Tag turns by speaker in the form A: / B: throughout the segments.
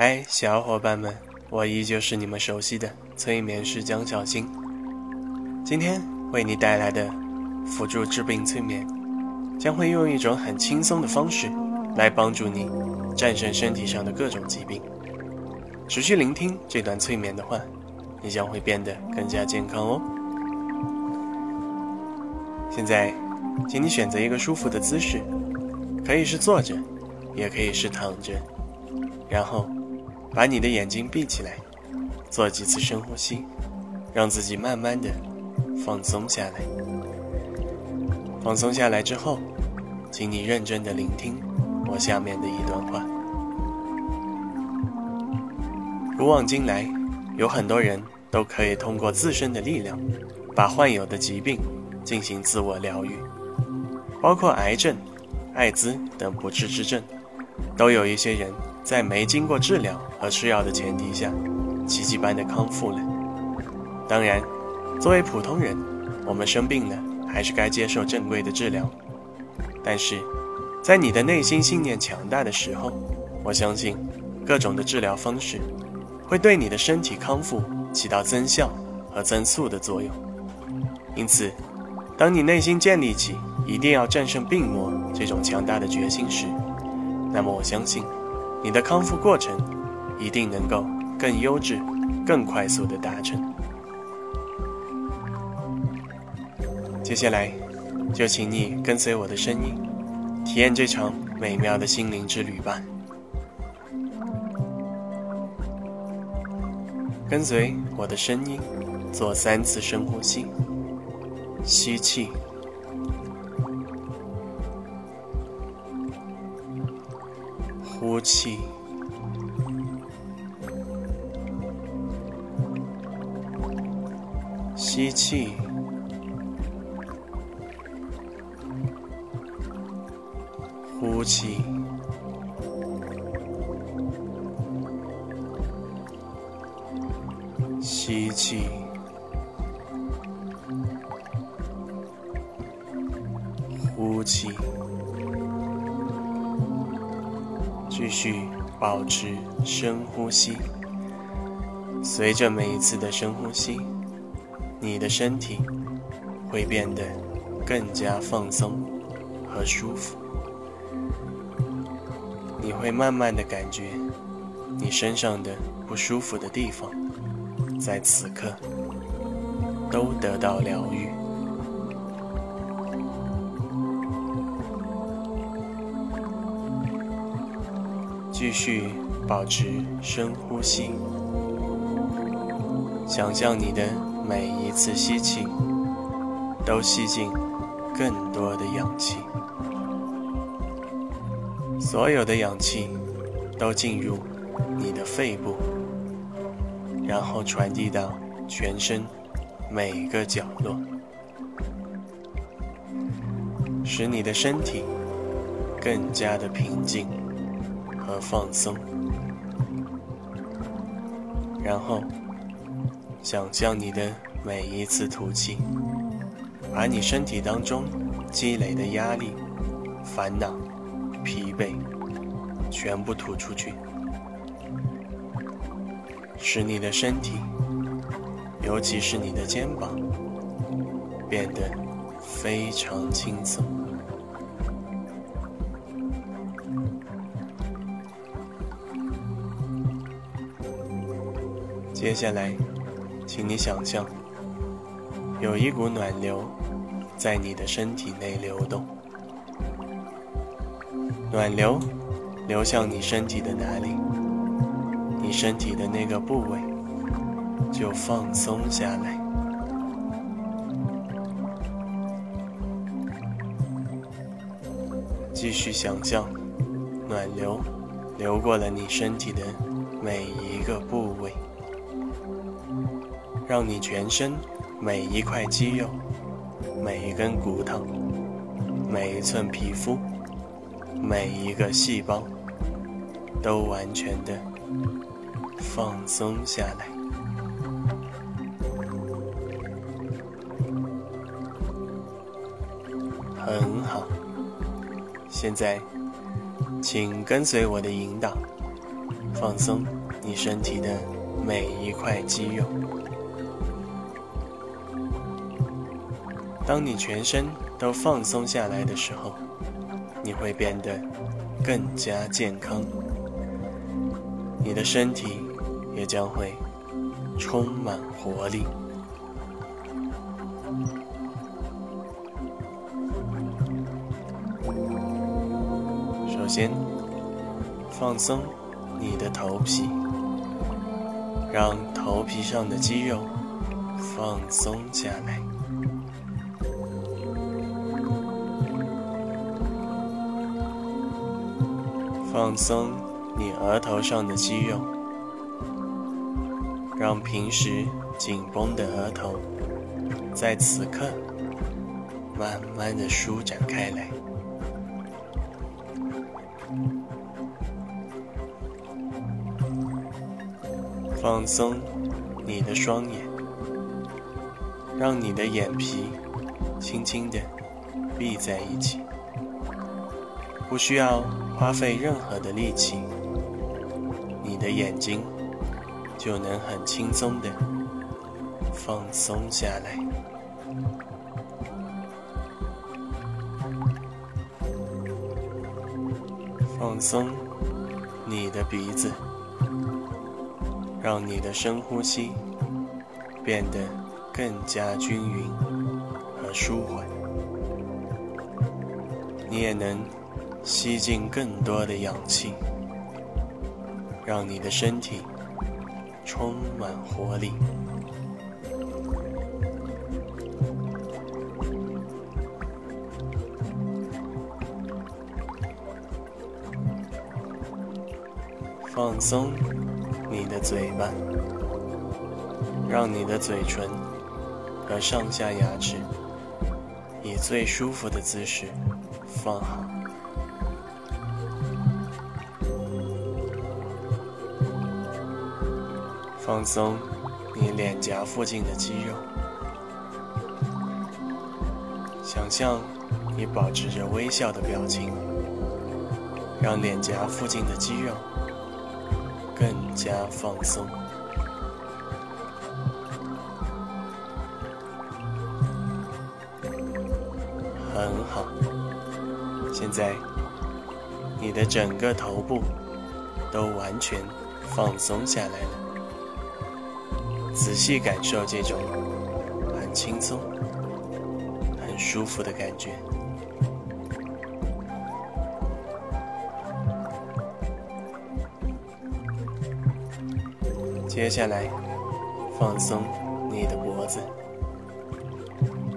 A: 嗨，小伙伴们，我依旧是你们熟悉的催眠师江小新。今天为你带来的辅助治病催眠，将会用一种很轻松的方式来帮助你战胜身体上的各种疾病。持续聆听这段催眠的话，你将会变得更加健康哦。现在，请你选择一个舒服的姿势，可以是坐着，也可以是躺着，然后。把你的眼睛闭起来，做几次深呼吸，让自己慢慢的放松下来。放松下来之后，请你认真的聆听我下面的一段话。古往今来，有很多人都可以通过自身的力量，把患有的疾病进行自我疗愈，包括癌症、艾滋等不治之症，都有一些人。在没经过治疗和吃药的前提下，奇迹般的康复了。当然，作为普通人，我们生病了还是该接受正规的治疗。但是，在你的内心信念强大的时候，我相信各种的治疗方式会对你的身体康复起到增效和增速的作用。因此，当你内心建立起一定要战胜病魔这种强大的决心时，那么我相信。你的康复过程一定能够更优质、更快速的达成。接下来，就请你跟随我的声音，体验这场美妙的心灵之旅吧。跟随我的声音，做三次深呼吸，吸气。呼气，吸气，呼气，吸气，呼气。继续保持深呼吸。随着每一次的深呼吸，你的身体会变得更加放松和舒服。你会慢慢的感觉，你身上的不舒服的地方，在此刻都得到疗愈。继续保持深呼吸，想象你的每一次吸气都吸进更多的氧气，所有的氧气都进入你的肺部，然后传递到全身每个角落，使你的身体更加的平静。和放松，然后想象你的每一次吐气，把你身体当中积累的压力、烦恼、疲惫全部吐出去，使你的身体，尤其是你的肩膀，变得非常轻松。接下来，请你想象，有一股暖流在你的身体内流动。暖流流向你身体的哪里，你身体的那个部位就放松下来。继续想象，暖流流过了你身体的每一个部。让你全身每一块肌肉、每一根骨头、每一寸皮肤、每一个细胞都完全的放松下来。很好，现在请跟随我的引导，放松你身体的每一块肌肉。当你全身都放松下来的时候，你会变得更加健康，你的身体也将会充满活力。首先，放松你的头皮，让头皮上的肌肉放松下来。放松你额头上的肌肉，让平时紧绷的额头在此刻慢慢的舒展开来。放松你的双眼，让你的眼皮轻轻的闭在一起，不需要花费任何的力气，你的眼睛就能很轻松的放松下来。放松你的鼻子。让你的深呼吸变得更加均匀和舒缓，你也能吸进更多的氧气，让你的身体充满活力。放松。你的嘴巴，让你的嘴唇和上下牙齿以最舒服的姿势放好，放松你脸颊附近的肌肉，想象你保持着微笑的表情，让脸颊附近的肌肉。更加放松，很好。现在，你的整个头部都完全放松下来了。仔细感受这种很轻松、很舒服的感觉。接下来，放松你的脖子，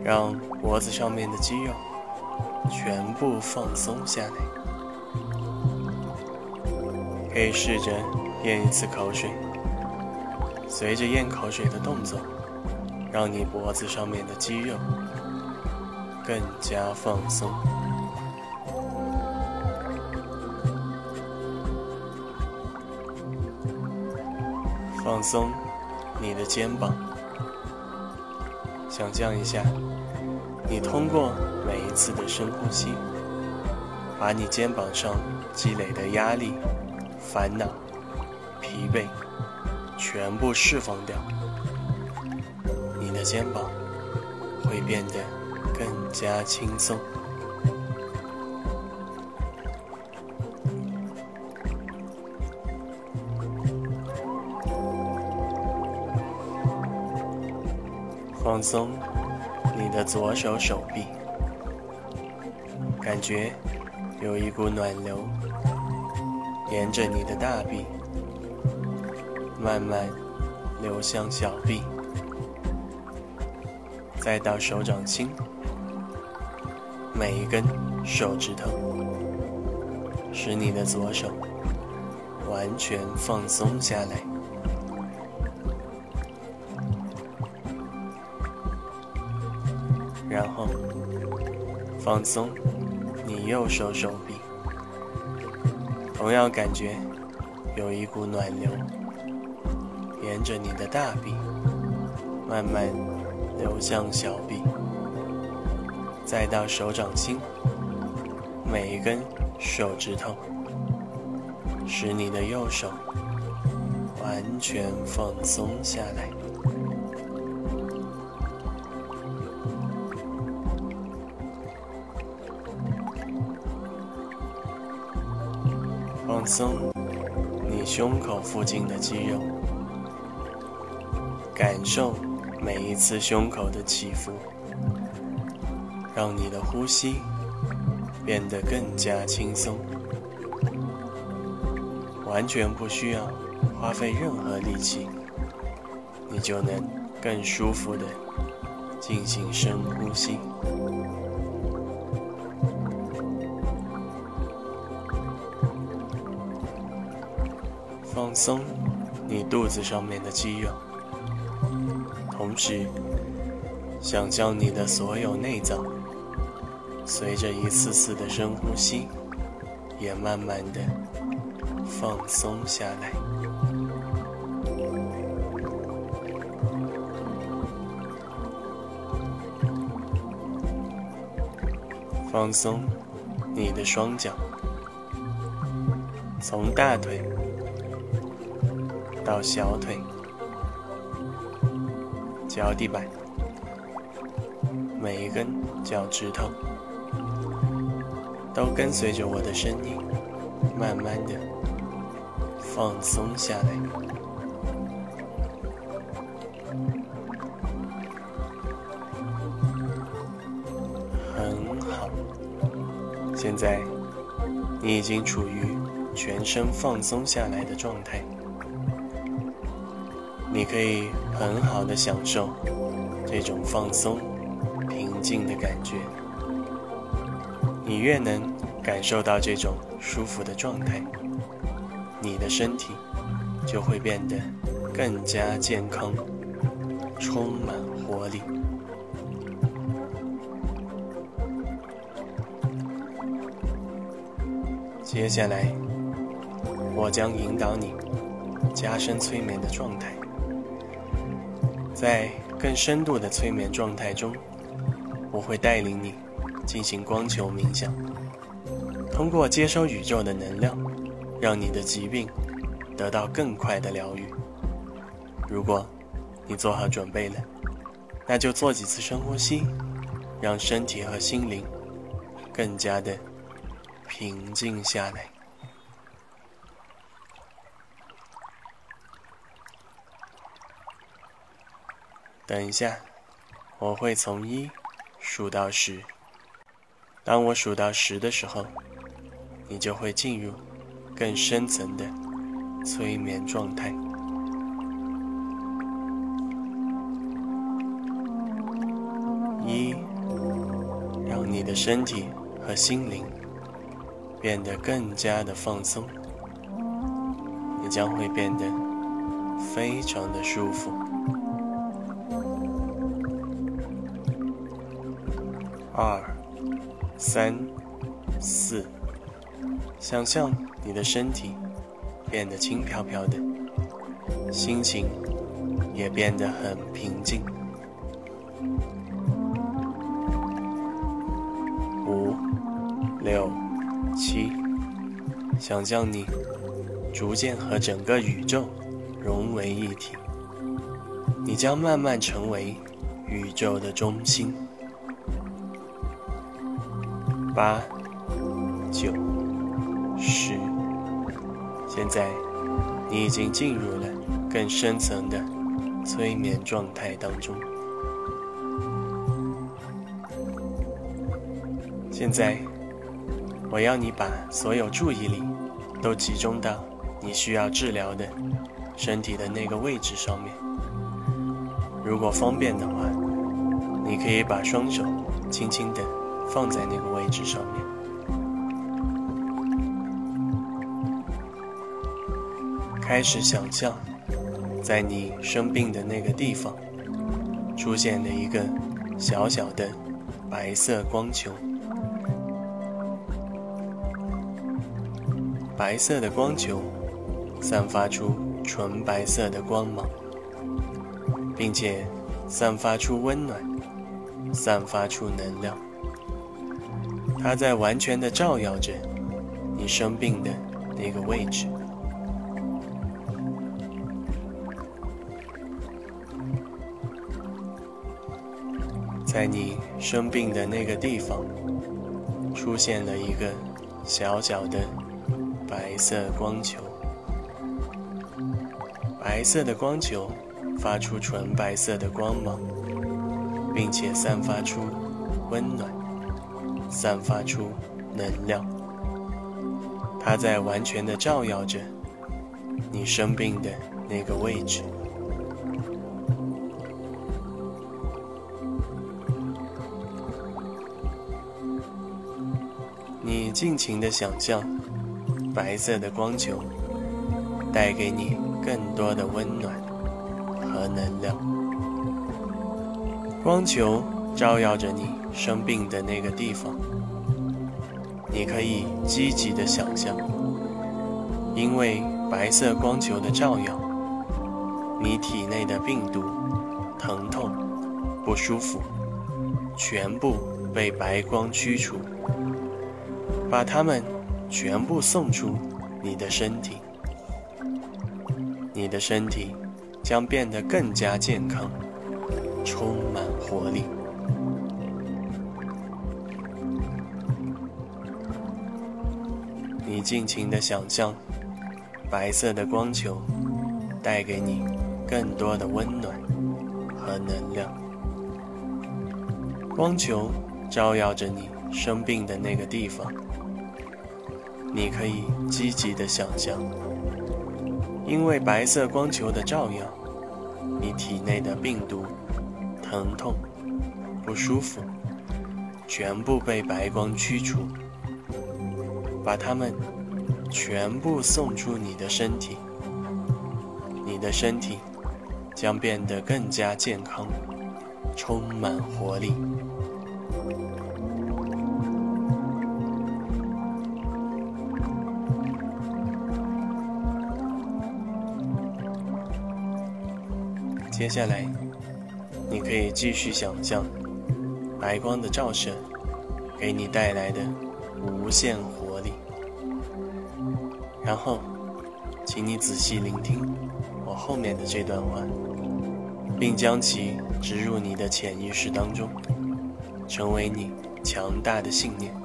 A: 让脖子上面的肌肉全部放松下来。可以试着咽一次口水，随着咽口水的动作，让你脖子上面的肌肉更加放松。放松你的肩膀，想象一下，你通过每一次的深呼吸，把你肩膀上积累的压力、烦恼、疲惫全部释放掉，你的肩膀会变得更加轻松。放松你的左手手臂，感觉有一股暖流沿着你的大臂慢慢流向小臂，再到手掌心，每一根手指头，使你的左手完全放松下来。然后放松你右手手臂，同样感觉有一股暖流着你的大臂慢慢流向小臂，再到手掌心，每一根手指头，使你的右手完全放松下来，放松你胸口附近的肌肉，感受每一次胸口的起伏，让你的呼吸。变得更加轻松，完全不需要花费任何力气，你就能更舒服的进行深呼吸，放松你肚子上面的肌肉，同时想象你的所有内脏。随着一次次的深呼吸，也慢慢的放松下来。放松你的双脚，从大腿到小腿，脚底板，每一根脚趾头。都跟随着我的声音，慢慢的放松下来。很好，现在你已经处于全身放松下来的状态，你可以很好的享受这种放松、平静的感觉。你越能感受到这种舒服的状态，你的身体就会变得更加健康，充满活力。接下来，我将引导你加深催眠的状态，在更深度的催眠状态中，我会带领你。进行光球冥想，通过接收宇宙的能量，让你的疾病得到更快的疗愈。如果你做好准备了，那就做几次深呼吸，让身体和心灵更加的平静下来。等一下，我会从一数到十。当我数到十的时候，你就会进入更深层的催眠状态。一，让你的身体和心灵变得更加的放松，你将会变得非常的舒服。二。三、四，想象你的身体变得轻飘飘的，心情也变得很平静。五、六、七，想象你逐渐和整个宇宙融为一体，你将慢慢成为宇宙的中心。八、九、十，现在你已经进入了更深层的催眠状态当中。现在，我要你把所有注意力都集中到你需要治疗的身体的那个位置上面。如果方便的话，你可以把双手轻轻的。放在那个位置上面，开始想象，在你生病的那个地方，出现了一个小小的白色光球。白色的光球散发出纯白色的光芒，并且散发出温暖，散发出能量。它在完全的照耀着你生病的那个位置。在你生病的那个地方出现了一个小小的白色光球。白色的光球发出纯白色的光芒并且散发出温暖。散发出能量。它在完全的照耀着你生病的那个位置。你尽情的想象，白色的光球带给你更多的温暖和能量。光球照耀着你生病的那个地方，你可以积极的想象，因为白色光球的照耀，你体内的病毒、疼痛、不舒服，全部被白光驱除。把它们全部送出你的身体，你的身体将变得更加健康，充满活力。你尽情的想象，白色的光球带给你更多的温暖和能量。光球照耀着你生病的那个地方。你可以积极的想象，因为白色光球的照耀，你体内的病毒、疼痛、不舒服，全部被白光驱除，把它们全部送出你的身体，你的身体将变得更加健康，充满活力。接下来，你可以继续想象白光的照射给你带来的无限。然后，请你仔细聆听我后面的这段话，并将其植入你的潜意识当中，成为你强大的信念。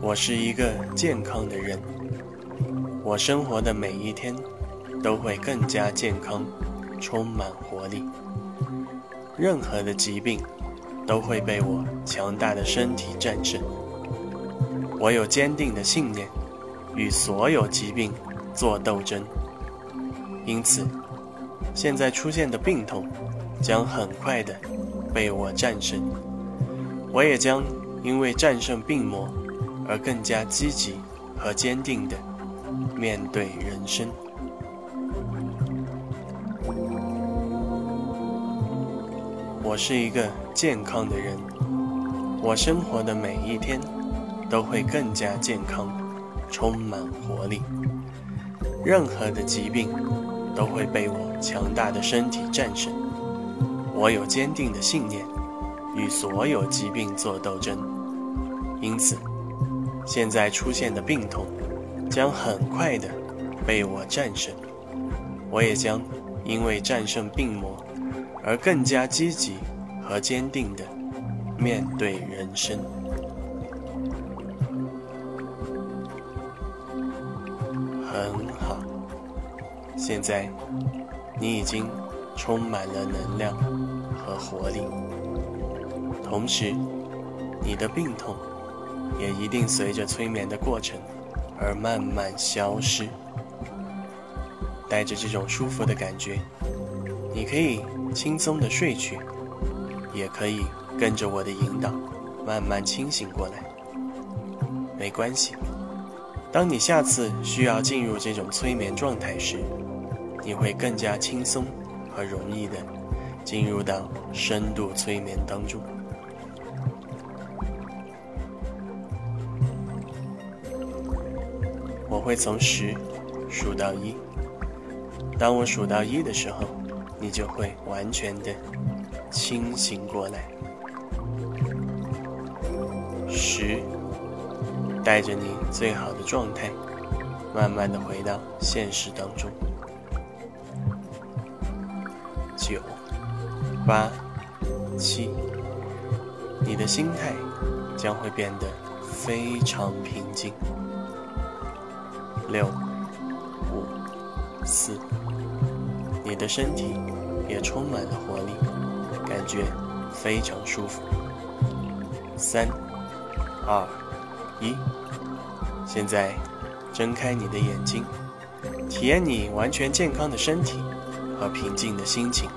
A: 我是一个健康的人，我生活的每一天。都会更加健康，充满活力。任何的疾病都会被我强大的身体战胜。我有坚定的信念，与所有疾病做斗争。因此，现在出现的病痛将很快的被我战胜。我也将因为战胜病魔而更加积极和坚定的面对人生。我是一个健康的人，我生活的每一天都会更加健康，充满活力。任何的疾病都会被我强大的身体战胜。我有坚定的信念，与所有疾病做斗争。因此，现在出现的病痛将很快的被我战胜。我也将因为战胜病魔。而更加积极和坚定的面对人生。现在你已经充满了能量和活力，同时你的病痛也一定随着催眠的过程而慢慢消失。带着这种舒服的感觉，你可以。轻松的睡去，也可以跟着我的引导，慢慢清醒过来。没关系，当你下次需要进入这种催眠状态时，你会更加轻松和容易的进入到深度催眠当中。我会从十数到一，当我数到一的时候。你就会完全的清醒过来。十，带着你最好的状态，慢慢的回到现实当中。八、七，你的心态将会变得非常平静。六、五、四，你的身体也充满了活力，感觉非常舒服。三、二、一，现在睁开你的眼睛，体验你完全健康的身体和平静的心情。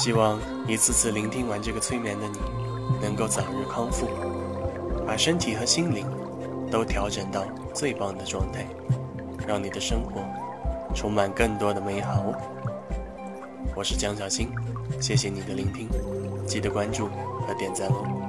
A: 希望一次次聆听完这个催眠的你，能够早日康复，把身体和心灵都调整到最棒的状态，让你的生活充满更多的美好。我是江小新，谢谢你的聆听，记得关注和点赞哦。